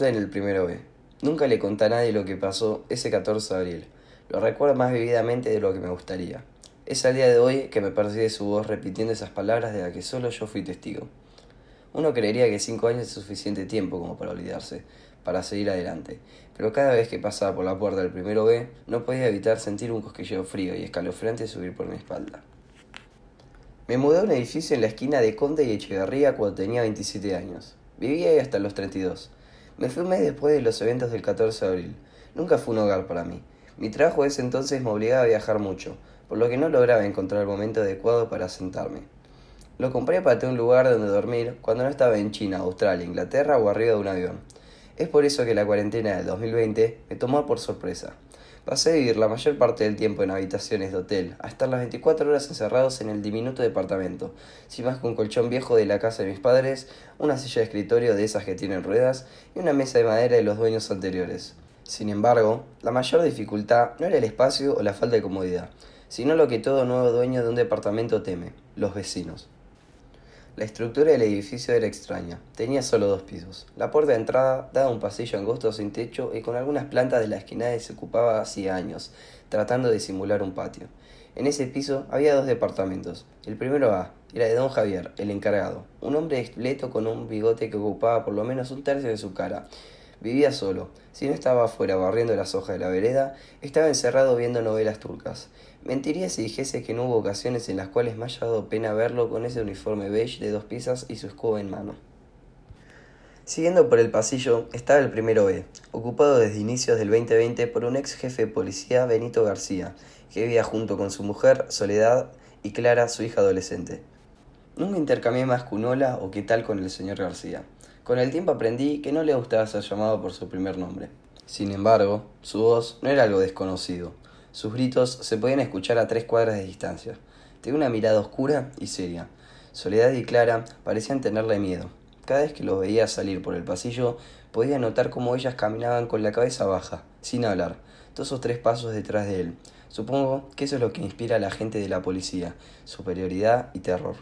en el primero B. Nunca le conté a nadie lo que pasó ese 14 de abril. Lo recuerdo más vividamente de lo que me gustaría. Es al día de hoy que me persigue su voz repitiendo esas palabras de las que solo yo fui testigo. Uno creería que cinco años es suficiente tiempo como para olvidarse, para seguir adelante, pero cada vez que pasaba por la puerta del primero B, no podía evitar sentir un cosquilleo frío y escalofriante subir por mi espalda. Me mudé a un edificio en la esquina de Conde y Echeverría cuando tenía 27 años. Vivía ahí hasta los 32. Me fui un mes después de los eventos del 14 de abril. Nunca fue un hogar para mí. Mi trabajo ese entonces me obligaba a viajar mucho, por lo que no lograba encontrar el momento adecuado para sentarme. Lo compré para tener un lugar donde dormir cuando no estaba en China, Australia, Inglaterra o arriba de un avión. Es por eso que la cuarentena del 2020 me tomó por sorpresa. Pasé a vivir la mayor parte del tiempo en habitaciones de hotel, a estar las 24 horas encerrados en el diminuto departamento, sin más que un colchón viejo de la casa de mis padres, una silla de escritorio de esas que tienen ruedas y una mesa de madera de los dueños anteriores. Sin embargo, la mayor dificultad no era el espacio o la falta de comodidad, sino lo que todo nuevo dueño de un departamento teme, los vecinos. La estructura del edificio era extraña. Tenía solo dos pisos. La puerta de entrada daba un pasillo angosto sin techo y con algunas plantas de la esquina se ocupaba hacía años, tratando de simular un patio. En ese piso había dos departamentos. El primero A era de don Javier, el encargado, un hombre esqueleto con un bigote que ocupaba por lo menos un tercio de su cara. Vivía solo. Si no estaba afuera barriendo las hojas de la vereda, estaba encerrado viendo novelas turcas. Mentiría si dijese que no hubo ocasiones en las cuales me haya dado pena verlo con ese uniforme beige de dos piezas y su escudo en mano. Siguiendo por el pasillo estaba el primero B, ocupado desde inicios del 2020 por un ex jefe de policía, Benito García, que vivía junto con su mujer, Soledad, y Clara, su hija adolescente. Nunca intercambié más cunola o qué tal con el señor García. Con el tiempo aprendí que no le gustaba ser llamado por su primer nombre. Sin embargo, su voz no era algo desconocido. Sus gritos se podían escuchar a tres cuadras de distancia. Tenía una mirada oscura y seria. Soledad y Clara parecían tenerle miedo. Cada vez que los veía salir por el pasillo, podía notar cómo ellas caminaban con la cabeza baja, sin hablar, dos o tres pasos detrás de él. Supongo que eso es lo que inspira a la gente de la policía, superioridad y terror.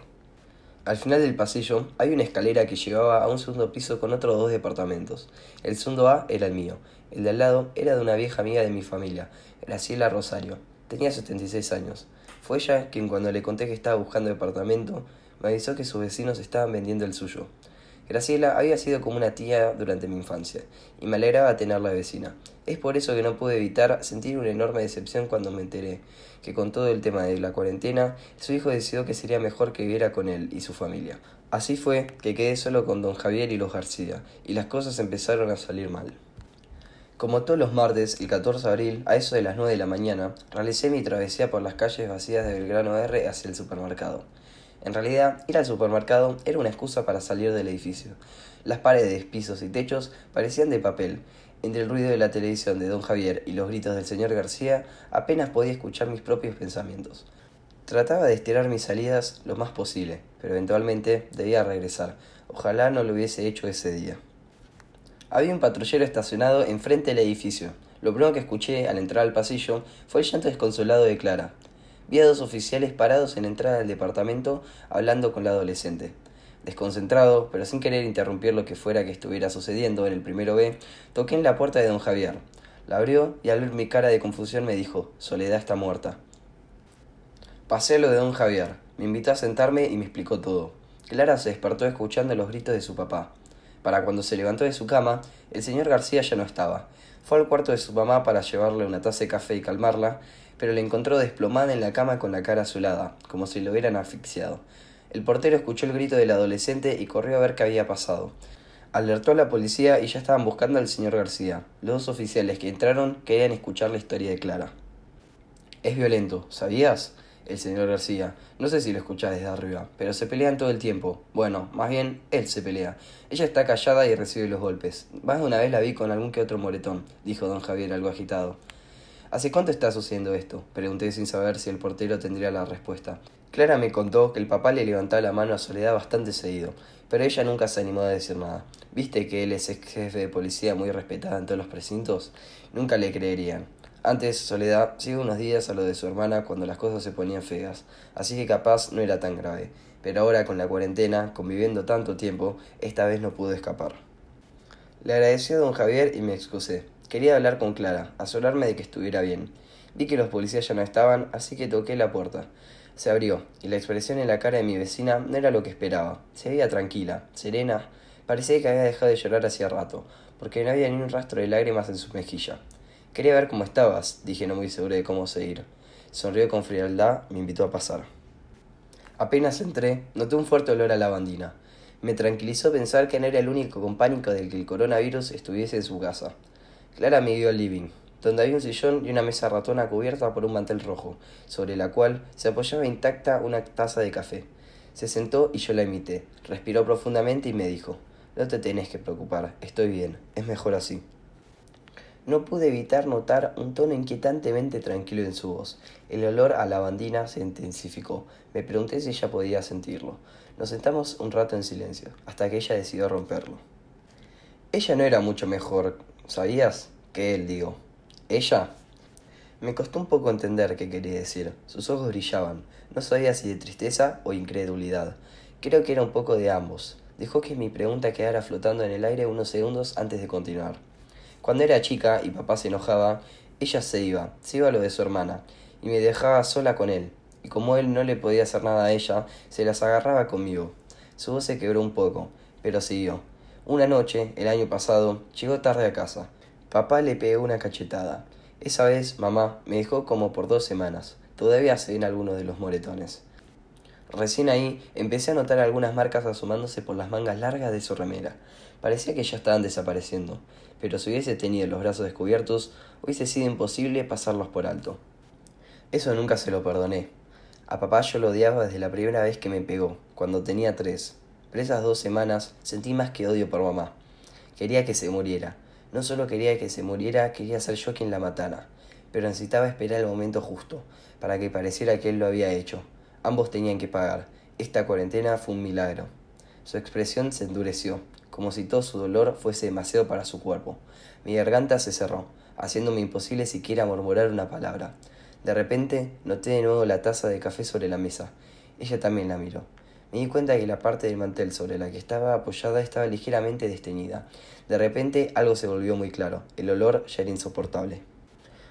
Al final del pasillo hay una escalera que llevaba a un segundo piso con otros dos departamentos. El segundo A era el mío, el de al lado era de una vieja amiga de mi familia, Graciela Rosario. Tenía 76 años. Fue ella quien cuando le conté que estaba buscando departamento, me avisó que sus vecinos estaban vendiendo el suyo. Graciela había sido como una tía durante mi infancia, y me alegraba tenerla vecina. Es por eso que no pude evitar sentir una enorme decepción cuando me enteré que con todo el tema de la cuarentena, su hijo decidió que sería mejor que viviera con él y su familia. Así fue que quedé solo con don Javier y los García, y las cosas empezaron a salir mal. Como todos los martes, el 14 de abril, a eso de las 9 de la mañana, realicé mi travesía por las calles vacías de Belgrano R hacia el supermercado. En realidad, ir al supermercado era una excusa para salir del edificio. Las paredes, pisos y techos parecían de papel. Entre el ruido de la televisión de don Javier y los gritos del señor García, apenas podía escuchar mis propios pensamientos. Trataba de estirar mis salidas lo más posible, pero eventualmente debía regresar. Ojalá no lo hubiese hecho ese día. Había un patrullero estacionado enfrente del edificio. Lo primero que escuché al entrar al pasillo fue el llanto desconsolado de Clara. Vi dos oficiales parados en la entrada del departamento hablando con la adolescente. Desconcentrado, pero sin querer interrumpir lo que fuera que estuviera sucediendo en el primero B, toqué en la puerta de don Javier. La abrió y al ver mi cara de confusión me dijo, Soledad está muerta. Pasé lo de don Javier. Me invitó a sentarme y me explicó todo. Clara se despertó escuchando los gritos de su papá. Para cuando se levantó de su cama, el señor García ya no estaba. Fue al cuarto de su mamá para llevarle una taza de café y calmarla, pero la encontró desplomada en la cama con la cara azulada, como si lo hubieran asfixiado. El portero escuchó el grito del adolescente y corrió a ver qué había pasado. Alertó a la policía y ya estaban buscando al señor García. Los dos oficiales que entraron querían escuchar la historia de Clara. Es violento, ¿sabías? el señor García. No sé si lo escuchás desde arriba, pero se pelean todo el tiempo. Bueno, más bien, él se pelea. Ella está callada y recibe los golpes. Más de una vez la vi con algún que otro moretón, dijo don Javier algo agitado. ¿Hace cuánto está sucediendo esto? Pregunté sin saber si el portero tendría la respuesta. Clara me contó que el papá le levantaba la mano a Soledad bastante seguido, pero ella nunca se animó a decir nada. ¿Viste que él es ex jefe de policía muy respetado en todos los precintos? Nunca le creerían. Antes, Soledad sigue unos días a lo de su hermana cuando las cosas se ponían feas, así que capaz no era tan grave. Pero ahora con la cuarentena, conviviendo tanto tiempo, esta vez no pudo escapar. Le agradecí a don Javier y me excusé. Quería hablar con Clara, asegurarme de que estuviera bien. Vi que los policías ya no estaban, así que toqué la puerta. Se abrió, y la expresión en la cara de mi vecina no era lo que esperaba. Se veía tranquila, serena. Parecía que había dejado de llorar hacía rato, porque no había ni un rastro de lágrimas en su mejilla. Quería ver cómo estabas, dije no muy seguro de cómo seguir. Sonrió con frialdad, me invitó a pasar. Apenas entré, noté un fuerte olor a lavandina. Me tranquilizó pensar que no era el único compánico del que el coronavirus estuviese en su casa. Clara me guió al living, donde había un sillón y una mesa ratona cubierta por un mantel rojo, sobre la cual se apoyaba intacta una taza de café. Se sentó y yo la imité. Respiró profundamente y me dijo, No te tenés que preocupar, estoy bien, es mejor así. No pude evitar notar un tono inquietantemente tranquilo en su voz. El olor a lavandina se intensificó. Me pregunté si ella podía sentirlo. Nos sentamos un rato en silencio, hasta que ella decidió romperlo. Ella no era mucho mejor, ¿sabías? Que él, digo. ¿Ella? Me costó un poco entender qué quería decir. Sus ojos brillaban. No sabía si de tristeza o incredulidad. Creo que era un poco de ambos. Dejó que mi pregunta quedara flotando en el aire unos segundos antes de continuar. Cuando era chica y papá se enojaba, ella se iba, se iba a lo de su hermana, y me dejaba sola con él. Y como él no le podía hacer nada a ella, se las agarraba conmigo. Su voz se quebró un poco, pero siguió. Una noche, el año pasado, llegó tarde a casa. Papá le pegó una cachetada. Esa vez, mamá me dejó como por dos semanas. Todavía se ven algunos de los moretones. Recién ahí empecé a notar algunas marcas asomándose por las mangas largas de su remera. Parecía que ya estaban desapareciendo, pero si hubiese tenido los brazos descubiertos, hubiese sido imposible pasarlos por alto. Eso nunca se lo perdoné. A papá yo lo odiaba desde la primera vez que me pegó, cuando tenía tres. Pero esas dos semanas sentí más que odio por mamá. Quería que se muriera, no solo quería que se muriera, quería ser yo quien la matara, pero necesitaba esperar el momento justo, para que pareciera que él lo había hecho. Ambos tenían que pagar. Esta cuarentena fue un milagro. Su expresión se endureció, como si todo su dolor fuese demasiado para su cuerpo. Mi garganta se cerró, haciéndome imposible siquiera murmurar una palabra. De repente noté de nuevo la taza de café sobre la mesa. Ella también la miró. Me di cuenta que la parte del mantel sobre la que estaba apoyada estaba ligeramente desteñida. De repente algo se volvió muy claro. El olor ya era insoportable.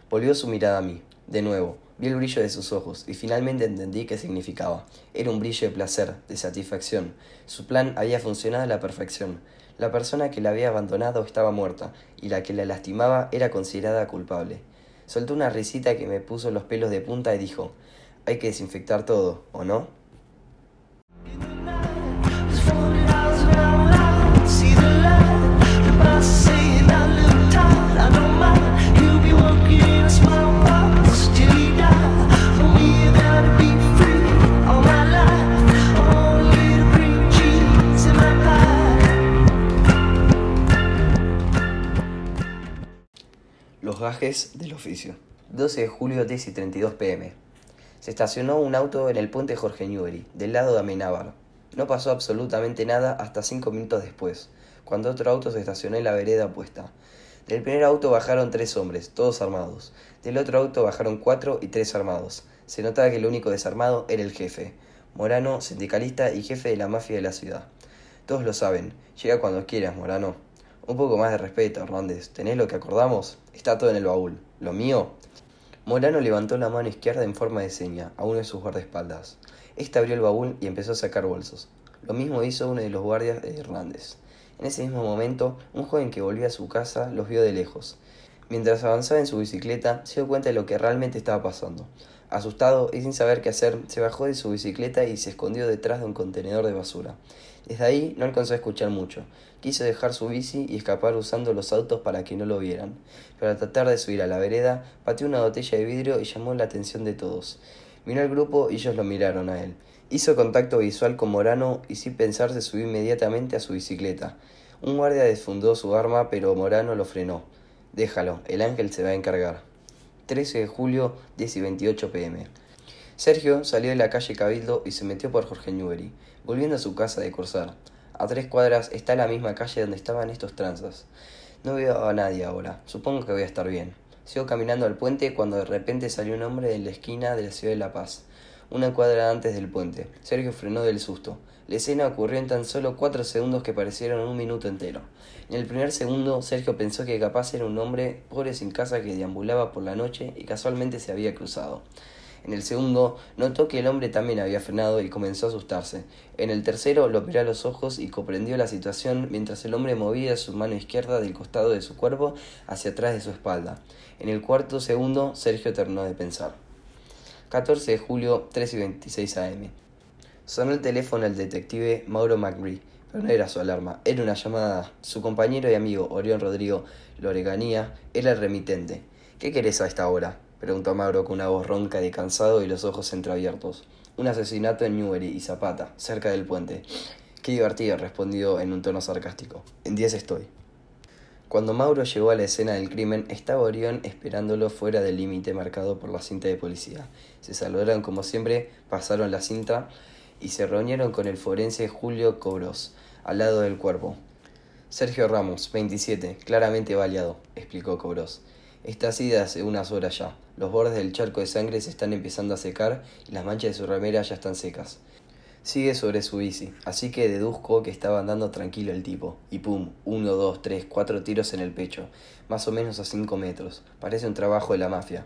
Volvió su mirada a mí. De nuevo, vi el brillo de sus ojos y finalmente entendí qué significaba. Era un brillo de placer, de satisfacción. Su plan había funcionado a la perfección. La persona que la había abandonado estaba muerta y la que la lastimaba era considerada culpable. Soltó una risita que me puso los pelos de punta y dijo, hay que desinfectar todo, ¿o no? Gajes del oficio. 12 de julio, 10 y 32 pm. Se estacionó un auto en el puente Jorge Newbery, del lado de Amenábar. No pasó absolutamente nada hasta cinco minutos después, cuando otro auto se estacionó en la vereda opuesta. Del primer auto bajaron tres hombres, todos armados. Del otro auto bajaron cuatro y tres armados. Se notaba que el único desarmado era el jefe, Morano, sindicalista y jefe de la mafia de la ciudad. Todos lo saben. Llega cuando quieras, Morano. Un poco más de respeto, Hernández. ¿Tenés lo que acordamos? Está todo en el baúl. ¿Lo mío? Morano levantó la mano izquierda en forma de seña a uno de sus guardaespaldas. Este abrió el baúl y empezó a sacar bolsos. Lo mismo hizo uno de los guardias de Hernández. En ese mismo momento, un joven que volvía a su casa los vio de lejos. Mientras avanzaba en su bicicleta, se dio cuenta de lo que realmente estaba pasando. Asustado y sin saber qué hacer, se bajó de su bicicleta y se escondió detrás de un contenedor de basura. Desde ahí no alcanzó a escuchar mucho. Quiso dejar su bici y escapar usando los autos para que no lo vieran. Pero al tratar de subir a la vereda, pateó una botella de vidrio y llamó la atención de todos. Miró al grupo y ellos lo miraron a él. Hizo contacto visual con Morano y sin pensar se subió inmediatamente a su bicicleta. Un guardia desfundó su arma, pero Morano lo frenó. Déjalo, el ángel se va a encargar. 13 de julio, 10 y 28 pm. Sergio salió de la calle Cabildo y se metió por Jorge Newbery, volviendo a su casa de Corsar. A tres cuadras está la misma calle donde estaban estos tranzas. No veo a nadie ahora, supongo que voy a estar bien. Sigo caminando al puente cuando de repente salió un hombre en la esquina de la ciudad de La Paz. una cuadra antes del puente. Sergio frenó del susto. La escena ocurrió en tan solo cuatro segundos que parecieron un minuto entero. En el primer segundo, Sergio pensó que capaz era un hombre pobre sin casa que deambulaba por la noche y casualmente se había cruzado. En el segundo, notó que el hombre también había frenado y comenzó a asustarse. En el tercero, lo operó a los ojos y comprendió la situación mientras el hombre movía su mano izquierda del costado de su cuerpo hacia atrás de su espalda. En el cuarto segundo, Sergio terminó de pensar. 14 de julio, 3 y 26 am. Sonó el teléfono el detective Mauro McBree, pero no era su alarma, era una llamada. Su compañero y amigo, Orión Rodrigo Loreganía, era el remitente. ¿Qué querés a esta hora? Preguntó Mauro con una voz ronca de cansado y los ojos entreabiertos. Un asesinato en Newbery y Zapata, cerca del puente. Qué divertido, respondió en un tono sarcástico. En diez estoy. Cuando Mauro llegó a la escena del crimen, estaba Orión esperándolo fuera del límite marcado por la cinta de policía. Se saludaron como siempre, pasaron la cinta y se reunieron con el forense Julio Cobros, al lado del cuerpo. Sergio Ramos, 27, claramente baleado, explicó Cobros. Está así de hace unas horas ya. Los bordes del charco de sangre se están empezando a secar y las manchas de su remera ya están secas. Sigue sobre su bici, así que deduzco que estaba andando tranquilo el tipo. Y pum, uno, dos, tres, cuatro tiros en el pecho, más o menos a cinco metros. Parece un trabajo de la mafia.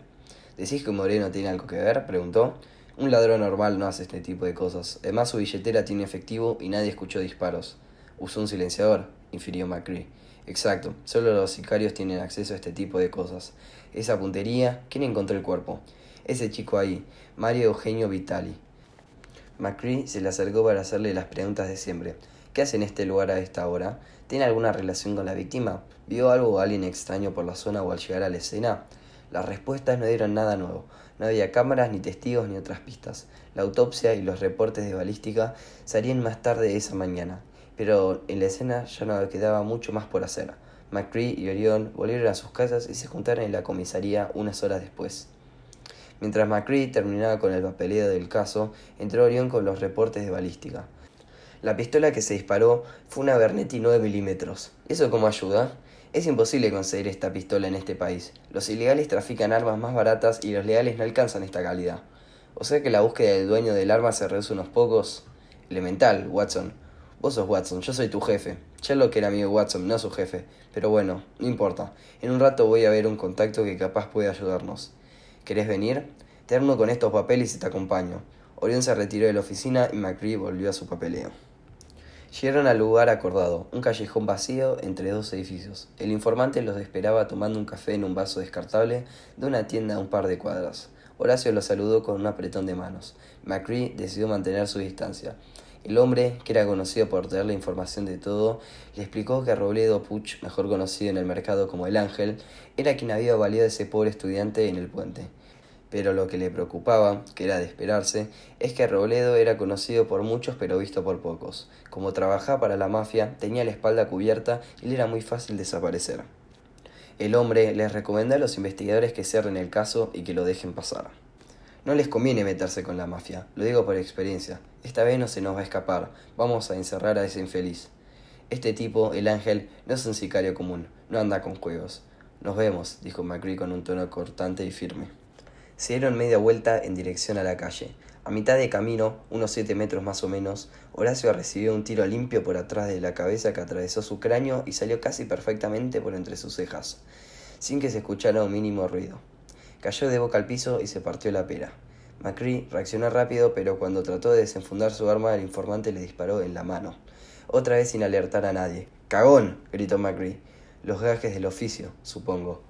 ¿Decís que Moreno tiene algo que ver? preguntó. Un ladrón normal no hace este tipo de cosas. Además su billetera tiene efectivo y nadie escuchó disparos. ¿Usó un silenciador? infirió Macri. Exacto, solo los sicarios tienen acceso a este tipo de cosas. Esa puntería, ¿quién encontró el cuerpo? Ese chico ahí, Mario Eugenio Vitali. Macri se le acercó para hacerle las preguntas de siempre. ¿Qué hace en este lugar a esta hora? ¿Tiene alguna relación con la víctima? ¿Vio algo o alguien extraño por la zona o al llegar a la escena? Las respuestas no dieron nada nuevo. No había cámaras, ni testigos, ni otras pistas. La autopsia y los reportes de balística salían más tarde esa mañana, pero en la escena ya no quedaba mucho más por hacer. McCree y Orión volvieron a sus casas y se juntaron en la comisaría unas horas después. Mientras McCree terminaba con el papeleo del caso, entró Orión con los reportes de balística. La pistola que se disparó fue una Bernetti 9 milímetros. ¿Eso cómo ayuda? Es imposible conseguir esta pistola en este país. Los ilegales trafican armas más baratas y los legales no alcanzan esta calidad. O sea que la búsqueda del dueño del arma se reduce unos pocos. Elemental, Watson. Vos sos Watson, yo soy tu jefe. Sherlock era amigo Watson, no su jefe. Pero bueno, no importa. En un rato voy a ver un contacto que capaz puede ayudarnos. ¿Querés venir? Te armo con estos papeles y te acompaño. Orión se retiró de la oficina y McCree volvió a su papeleo. Llegaron al lugar acordado, un callejón vacío entre dos edificios. El informante los esperaba tomando un café en un vaso descartable de una tienda a un par de cuadras. Horacio los saludó con un apretón de manos. McCree decidió mantener su distancia. El hombre, que era conocido por tener la información de todo, le explicó que Robledo Puch, mejor conocido en el mercado como el Ángel, era quien había valido a ese pobre estudiante en el puente pero lo que le preocupaba, que era de esperarse, es que Robledo era conocido por muchos pero visto por pocos. Como trabajaba para la mafia, tenía la espalda cubierta y le era muy fácil desaparecer. El hombre les recomendó a los investigadores que cierren el caso y que lo dejen pasar. No les conviene meterse con la mafia, lo digo por experiencia. Esta vez no se nos va a escapar, vamos a encerrar a ese infeliz. Este tipo, el ángel, no es un sicario común, no anda con juegos. Nos vemos, dijo Macri con un tono cortante y firme. Se dieron media vuelta en dirección a la calle. A mitad de camino, unos siete metros más o menos, Horacio recibió un tiro limpio por atrás de la cabeza que atravesó su cráneo y salió casi perfectamente por entre sus cejas, sin que se escuchara un mínimo ruido. Cayó de boca al piso y se partió la pera. Macri reaccionó rápido, pero cuando trató de desenfundar su arma, el informante le disparó en la mano. Otra vez sin alertar a nadie. ¡Cagón! gritó Macri. Los gajes del oficio, supongo.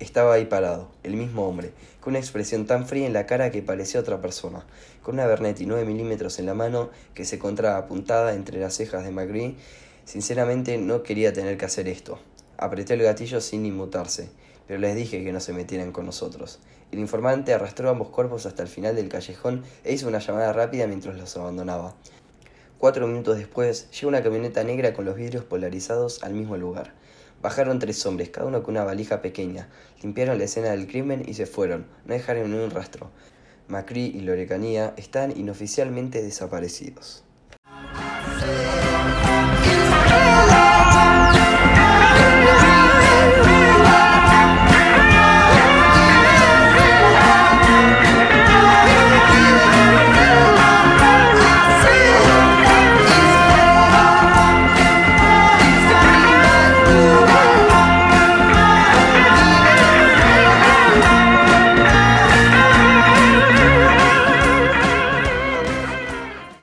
Estaba ahí parado, el mismo hombre, con una expresión tan fría en la cara que parecía otra persona, con una Bernetti 9 milímetros en la mano que se encontraba apuntada entre las cejas de Magri. Sinceramente no quería tener que hacer esto. Apreté el gatillo sin inmutarse, pero les dije que no se metieran con nosotros. El informante arrastró ambos cuerpos hasta el final del callejón e hizo una llamada rápida mientras los abandonaba. Cuatro minutos después, llegó una camioneta negra con los vidrios polarizados al mismo lugar. Bajaron tres hombres, cada uno con una valija pequeña, limpiaron la escena del crimen y se fueron, no dejaron ni un rastro. Macri y Lorecanía están inoficialmente desaparecidos.